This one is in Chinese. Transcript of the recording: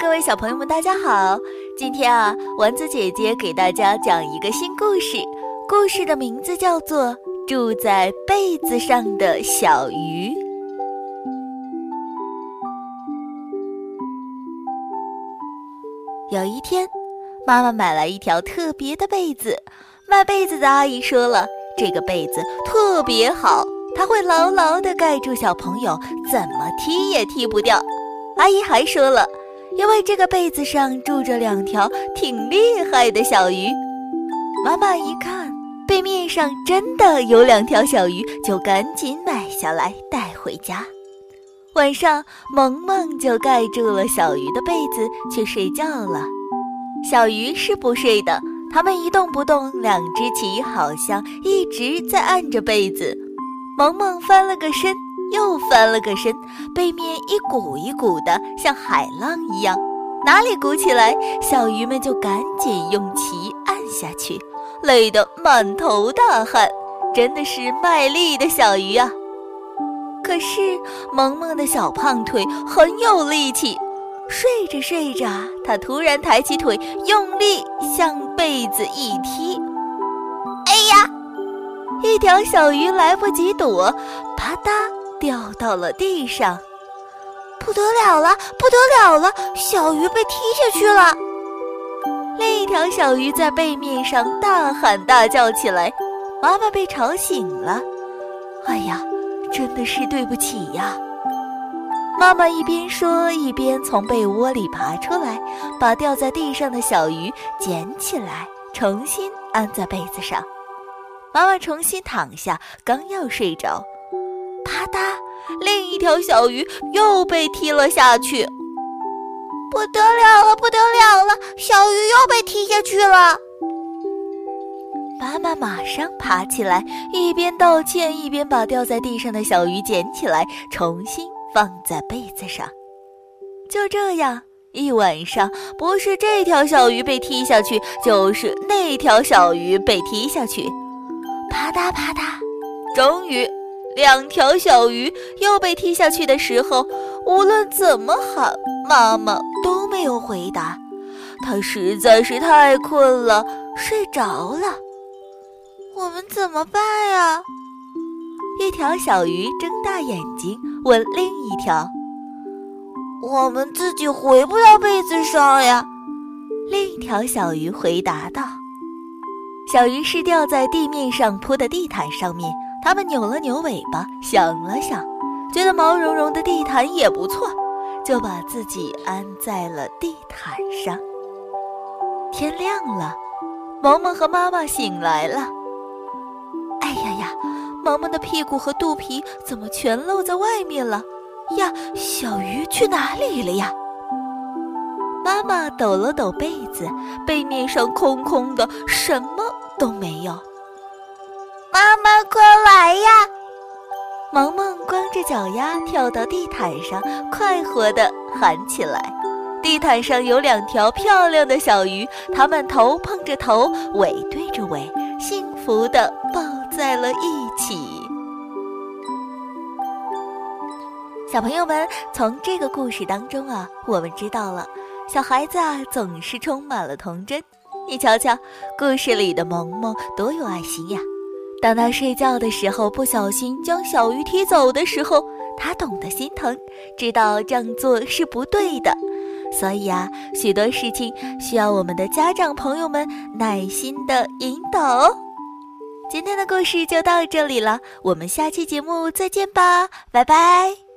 各位小朋友们，大家好！今天啊，丸子姐姐给大家讲一个新故事，故事的名字叫做《住在被子上的小鱼》。有一天，妈妈买来一条特别的被子，卖被子的阿姨说了，这个被子特别好，它会牢牢地盖住小朋友，怎么踢也踢不掉。阿姨还说了，因为这个被子上住着两条挺厉害的小鱼。妈妈一看，背面上真的有两条小鱼，就赶紧买下来带回家。晚上，萌萌就盖住了小鱼的被子去睡觉了。小鱼是不睡的，它们一动不动，两只鳍好像一直在按着被子。萌萌翻了个身。又翻了个身，背面一鼓一鼓的，像海浪一样。哪里鼓起来，小鱼们就赶紧用鳍按下去，累得满头大汗，真的是卖力的小鱼啊！可是萌萌的小胖腿很有力气，睡着睡着，他突然抬起腿，用力向被子一踢，哎呀！一条小鱼来不及躲，啪嗒。掉到了地上，不得了了，不得了了！小鱼被踢下去了。另一条小鱼在背面上大喊大叫起来，妈妈被吵醒了。哎呀，真的是对不起呀！妈妈一边说，一边从被窝里爬出来，把掉在地上的小鱼捡起来，重新安在被子上。妈妈重新躺下，刚要睡着。啪嗒！另一条小鱼又被踢了下去，不得了了，不得了了！小鱼又被踢下去了。妈妈马上爬起来，一边道歉，一边把掉在地上的小鱼捡起来，重新放在被子上。就这样，一晚上不是这条小鱼被踢下去，就是那条小鱼被踢下去。啪嗒啪嗒，终于。两条小鱼又被踢下去的时候，无论怎么喊，妈妈都没有回答。她实在是太困了，睡着了。我们怎么办呀？一条小鱼睁大眼睛问另一条：“我们自己回不到被子上呀？”另一条小鱼回答道：“小鱼是掉在地面上铺的地毯上面。”它们扭了扭尾巴，想了想，觉得毛茸茸的地毯也不错，就把自己安在了地毯上。天亮了，萌萌和妈妈醒来了。哎呀呀，萌萌的屁股和肚皮怎么全露在外面了？呀，小鱼去哪里了呀？妈妈抖了抖被子，背面上空空的，什么都没有。妈妈，快来呀！萌萌光着脚丫跳到地毯上，快活地喊起来。地毯上有两条漂亮的小鱼，它们头碰着头，尾对着尾，幸福地抱在了一起。小朋友们，从这个故事当中啊，我们知道了，小孩子啊总是充满了童真。你瞧瞧，故事里的萌萌多有爱心呀！当他睡觉的时候不小心将小鱼踢走的时候，他懂得心疼，知道这样做是不对的。所以啊，许多事情需要我们的家长朋友们耐心的引导。今天的故事就到这里了，我们下期节目再见吧，拜拜。